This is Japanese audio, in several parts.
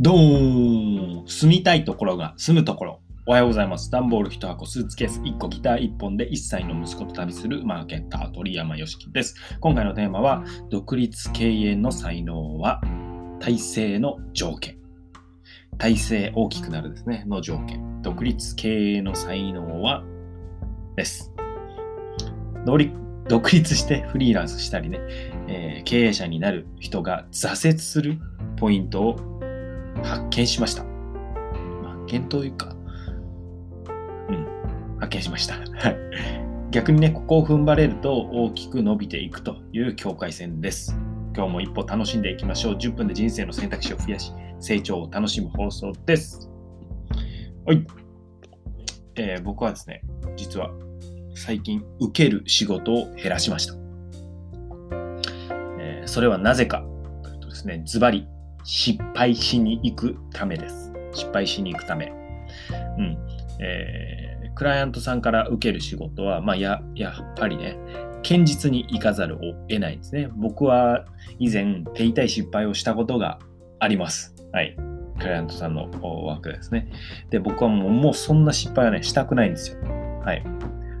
ドーン住みたいところが住むところ。おはようございます。段ボール1箱、スーツケース1個、ギター1本で1歳の息子と旅するマーケッター、鳥山よしきです。今回のテーマは、独立経営の才能は、体制の条件。体制大きくなるですね、の条件。独立経営の才能は、です。独立してフリーランスしたりね、えー、経営者になる人が挫折するポイントを発見しました。発見というか、うん、発見しました。逆にね、ここを踏ん張れると大きく伸びていくという境界線です。今日も一歩楽しんでいきましょう。10分で人生の選択肢を増やし、成長を楽しむ放送です。はい。えー、僕はですね、実は最近受ける仕事を減らしました。えー、それはなぜかというとですね、ズバリ失敗しに行くためです。失敗しに行くため。うん。えー、クライアントさんから受ける仕事は、まあ、や、やっぱりね、堅実に行かざるを得ないんですね。僕は以前、手痛い失敗をしたことがあります。はい。クライアントさんの枠ですね。で、僕はもうもうそんな失敗はね、したくないんですよ。はい。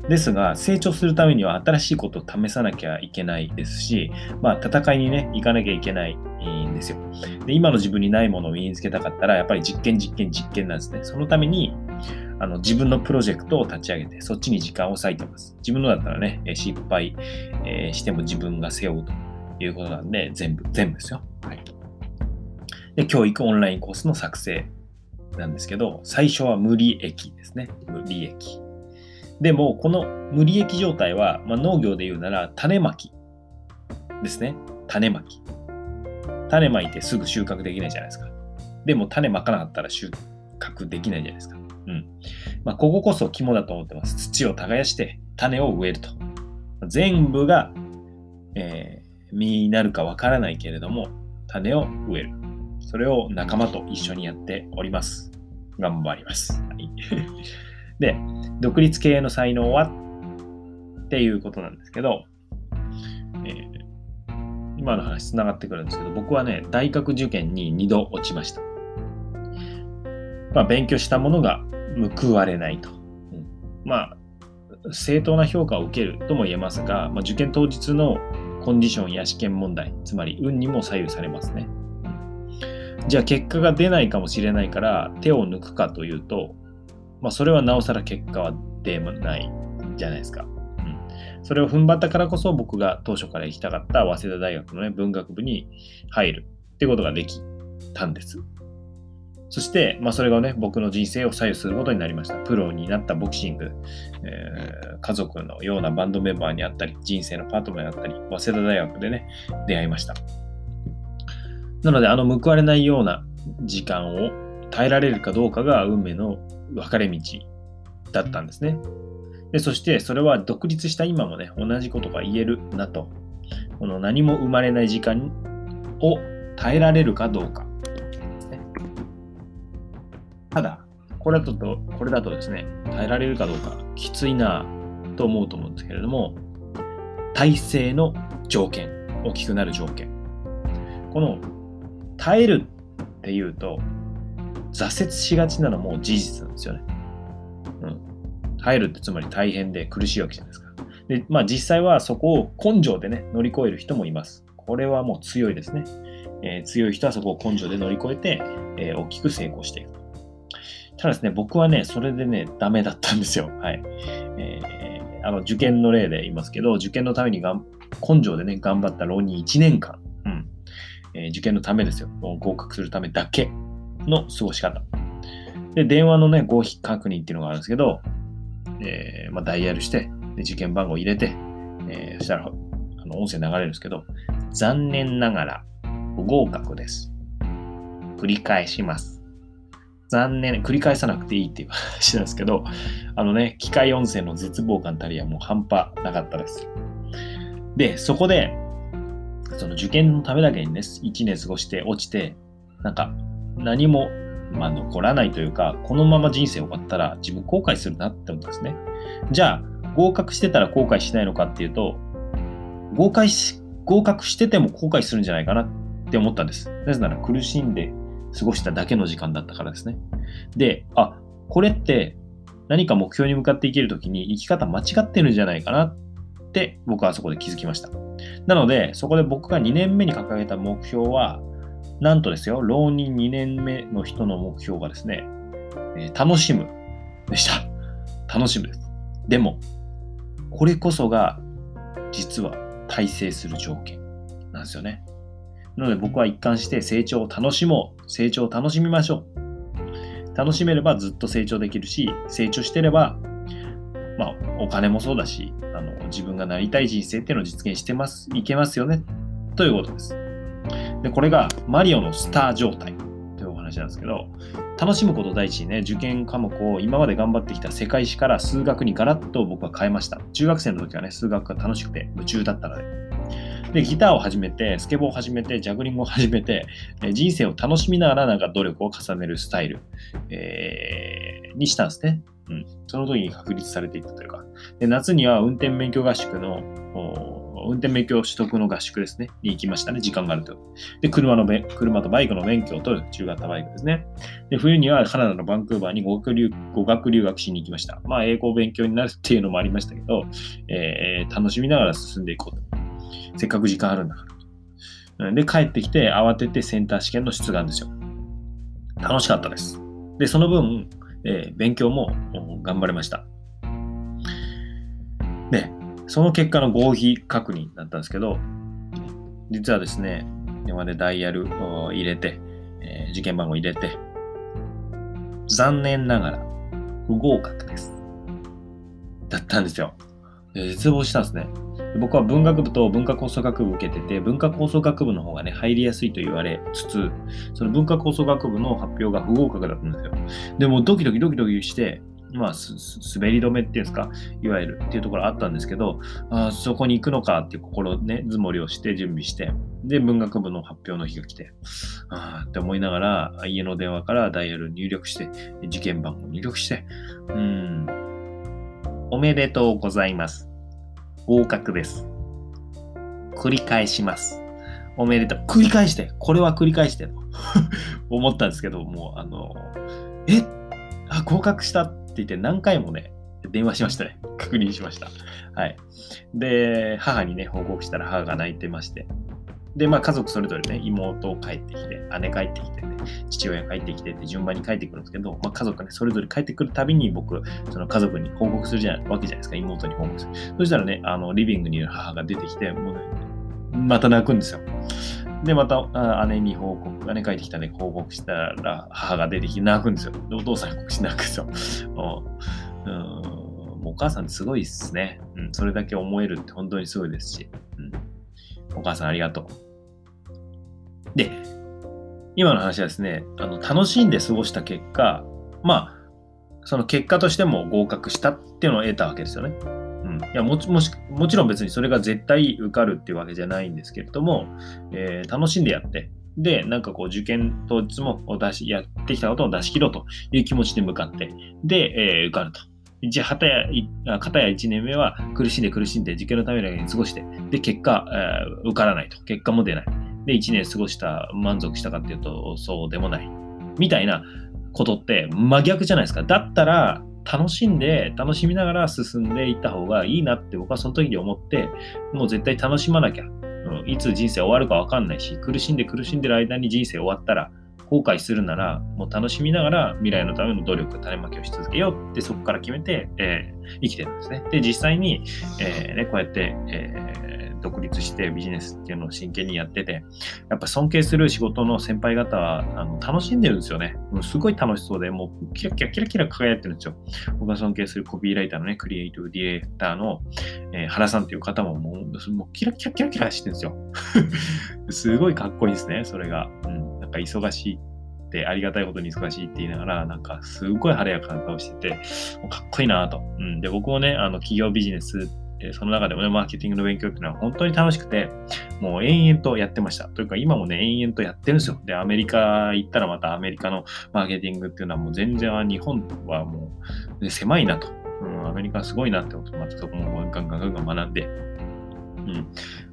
ですが、成長するためには新しいことを試さなきゃいけないですし、まあ、戦いにね、行かなきゃいけないんですよ。で、今の自分にないものを身につけたかったら、やっぱり実験、実験、実験なんですね。そのために、あの、自分のプロジェクトを立ち上げて、そっちに時間を割いてます。自分のだったらね、失敗、え、しても自分が背負うということなんで、全部、全部ですよ。はい。で、教育オンラインコースの作成なんですけど、最初は無利益ですね。無利益。でも、この無利益状態は、まあ、農業で言うなら種まきですね。種まき。種まいてすぐ収穫できないじゃないですか。でも種まかなかったら収穫できないじゃないですか。うん。まあ、こここそ肝だと思ってます。土を耕して種を植えると。全部が、えー、実になるかわからないけれども、種を植える。それを仲間と一緒にやっております。頑張ります。はいで、独立系の才能はっていうことなんですけど、えー、今の話つながってくるんですけど、僕はね、大学受験に2度落ちました。まあ、勉強したものが報われないと。うん、まあ、正当な評価を受けるとも言えますが、まあ、受験当日のコンディションや試験問題、つまり運にも左右されますね。じゃあ結果が出ないかもしれないから手を抜くかというと、まあ、それはなおさら結果は出ないじゃないですか。うん。それを踏ん張ったからこそ僕が当初から行きたかった早稲田大学のね、文学部に入るってことができたんです。そして、まあ、それがね、僕の人生を左右することになりました。プロになったボクシング、えー、家族のようなバンドメンバーにあったり、人生のパートナーにあったり、早稲田大学でね、出会いました。なので、あの報われないような時間を耐えられるかどうかが運命の分かれ道だったんですね。でそしてそれは独立した今もね、同じことが言えるなと。この何も生まれない時間を耐えられるかどうかね。ただ、これだと、これだとですね、耐えられるかどうかきついなと思うと思うんですけれども、体制の条件、大きくなる条件。この耐えるっていうと、挫折しがちなのも事実なんですよね。うん。入るってつまり大変で苦しいわけじゃないですか。で、まあ実際はそこを根性でね、乗り越える人もいます。これはもう強いですね。えー、強い人はそこを根性で乗り越えて、えー、大きく成功していく。ただですね、僕はね、それでね、ダメだったんですよ。はい。えー、あの、受験の例で言いますけど、受験のためにがん根性でね、頑張った浪人1年間、うん。えー、受験のためですよ。合格するためだけの過ごし方。で、電話のね、合否確認っていうのがあるんですけど、えー、まあ、ダイヤルして、で受験番号入れて、えー、そしたら、あの、音声流れるんですけど、残念ながら不合格です。繰り返します。残念、繰り返さなくていいっていう話なんですけど、あのね、機械音声の絶望感たりはもう半端なかったです。で、そこで、その受験のためだけにね、1年過ごして落ちて、なんか、何も、まあ、残らないというか、このまま人生終わったら自分後悔するなって思ったんですね。じゃあ、合格してたら後悔しないのかっていうと、合格し、合格してても後悔するんじゃないかなって思ったんです。なぜなら苦しんで過ごしただけの時間だったからですね。で、あ、これって何か目標に向かって生きるときに生き方間違ってるんじゃないかなって僕はそこで気づきました。なので、そこで僕が2年目に掲げた目標は、なんとですよ、浪人2年目の人の目標がですね、えー、楽しむでした。楽しむです。でも、これこそが実は大成する条件なんですよね。なので僕は一貫して成長を楽しもう。成長を楽しみましょう。楽しめればずっと成長できるし、成長してれば、まあ、お金もそうだし、あの自分がなりたい人生っていうのを実現してます、いけますよね。ということです。で、これがマリオのスター状態というお話なんですけど、楽しむこと第一にね、受験科目を今まで頑張ってきた世界史から数学にガラッと僕は変えました。中学生の時はね、数学が楽しくて夢中だったので。で、ギターを始めて、スケボーを始めて、ジャグリングを始めて、人生を楽しみながらなんか努力を重ねるスタイル、えー、にしたんですね。うん。その時に確立されていくというか。で夏には運転免許合宿の、運転免許取得の合宿ですね、に行きましたね、時間があると。で、車のべ車とバイクの免許を取る中型バイクですね。で、冬にはカナダのバンクーバーに語学留語学留学しに行きました。まあ、英語勉強になるっていうのもありましたけど、えー、楽しみながら進んでいこうと。せっかく時間あるんだから。で、帰ってきて慌ててセンター試験の出願ですよ。楽しかったです。で、その分、えー、勉強も頑張れました。で、その結果の合否確認だったんですけど、実はですね、電話でダイヤルを入れて、えー、受験番号入れて、残念ながら不合格です。だったんですよ。絶望したんですね。僕は文学部と文化構想学部を受けてて、文化構想学部の方がね、入りやすいと言われつつ、その文化構想学部の発表が不合格だったんですよ。でもドキドキドキドキして、まあ、す滑り止めっていうんですか、いわゆるっていうところあったんですけど、あそこに行くのかっていう心ね、積もりをして準備して、で、文学部の発表の日が来て、ああって思いながら、家の電話からダイヤル入力して、受験番号入力して、うん、おめでとうございます。合格です。繰り返します。おめでとう。繰り返して。これは繰り返してと 思ったんですけど、もう、あの、えあ、合格したって言って何回もね、電話しましたね。確認しました。はい。で、母にね、報告したら母が泣いてまして。で、まあ家族それぞれね、妹帰ってきて、姉帰ってきてね、父親帰ってきてって順番に帰ってくるんですけど、まあ家族ね、それぞれ帰ってくるたびに僕、その家族に報告するじゃわけじゃないですか、妹に報告する。そしたらね、あの、リビングにいる母が出てきて、もうね、また泣くんですよ。で、また姉に報告、姉帰ってきたね、報告したら母が出てきて泣くんですよ。で、お父さんに報告して泣くんですよ。うんお母さんすごいっすね。うん、それだけ思えるって本当にすごいですし。うん、お母さんありがとう。で、今の話はですね、あの楽しんで過ごした結果、まあ、その結果としても合格したっていうのを得たわけですよね。うん、いやももしもちろん別にそれが絶対受かるっていうわけじゃないんですけれども、えー、楽しんでやって、で、なんかこう受験当日も出しやってきたことを出し切ろうという気持ちで向かって、で、えー、受かると。一片や、片や1年目は苦しんで苦しんで受験のためだけに過ごして、で、結果、えー、受からないと。結果も出ない。で、1年過ごした満足したかっていうと、そうでもない。みたいなことって真逆じゃないですか。だったら、楽しんで、楽しみながら進んでいった方がいいなって僕はその時に思って、もう絶対楽しまなきゃ。うんいつ人生終わるか分かんないし、苦しんで苦しんでる間に人生終わったら、後悔するなら、もう楽しみながら未来のための努力、種まきをし続けようってそこから決めて、えー、生きてるんですね。で、実際に、えーね、こうやって、えー独立してビジネスっていうのを真剣にやってて、やっぱ尊敬する仕事の先輩方はあの楽しんでるんですよね。もうすごい楽しそうで、もうキラキラキラキラ輝いてるんですよ。僕が尊敬するコピーライターのね、クリエイティブディレクターの、えー、原さんっていう方ももうもうキラキラキラキラしてるんですよ。すごいかっこいいですね、それが。うん、なんか忙しいっありがたいことに忙しいって言いながら、なんかすごい晴れやかな顔してて、かっこいいなと。うん、で、僕もね、あの企業ビジネスその中でもね、マーケティングの勉強っていうのは本当に楽しくて、もう延々とやってました。というか今もね、延々とやってるんですよ。で、アメリカ行ったらまたアメリカのマーケティングっていうのはもう全然日本はもう、ね、狭いなと。うん、アメリカすごいなってこと、またそこもガンガンガンガン学んで、うん、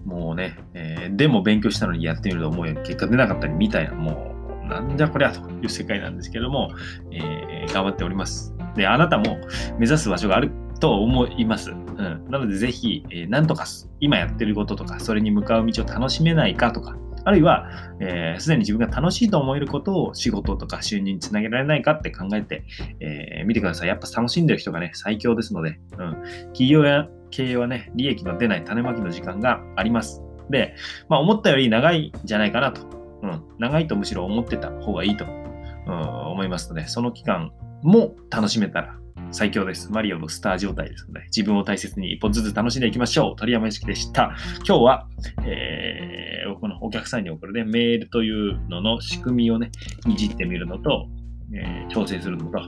もうね、えー、でも勉強したのにやってみると思うように結果出なかったりみたいな、もう、なんじゃこりゃという世界なんですけども、えー、頑張っております。で、あなたも目指す場所があると思います。うん、なので、ぜひ、えー、なんとか今やってることとか、それに向かう道を楽しめないかとか、あるいは、す、えー、で、に自分が楽しいと思えることを仕事とか収入につなげられないかって考えて、えー、見てください。やっぱ楽しんでる人がね、最強ですので、うん、企業や経営はね、利益の出ない種まきの時間があります。で、まあ、思ったより長いんじゃないかなと。うん、長いとむしろ思ってた方がいいと、うん、思いますので、その期間も楽しめたら最強です。マリオのスター状態ですので、自分を大切に一歩ずつ楽しんでいきましょう。鳥山由樹でした。今日は、えー、このお客さんに送るね、メールというのの仕組みをね、いじってみるのと、えー、調整するのと、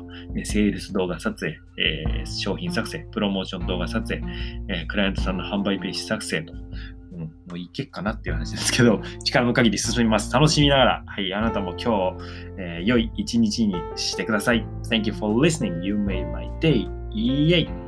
セールス動画撮影、えー、商品作成、プロモーション動画撮影、えー、クライアントさんの販売ページ作成と、もういけっかなっていう話ですけど、力の限り進みます。楽しみながら、はい、あなたも今日、えー、良い一日にしてください。Thank you for listening. You made my day. イエイ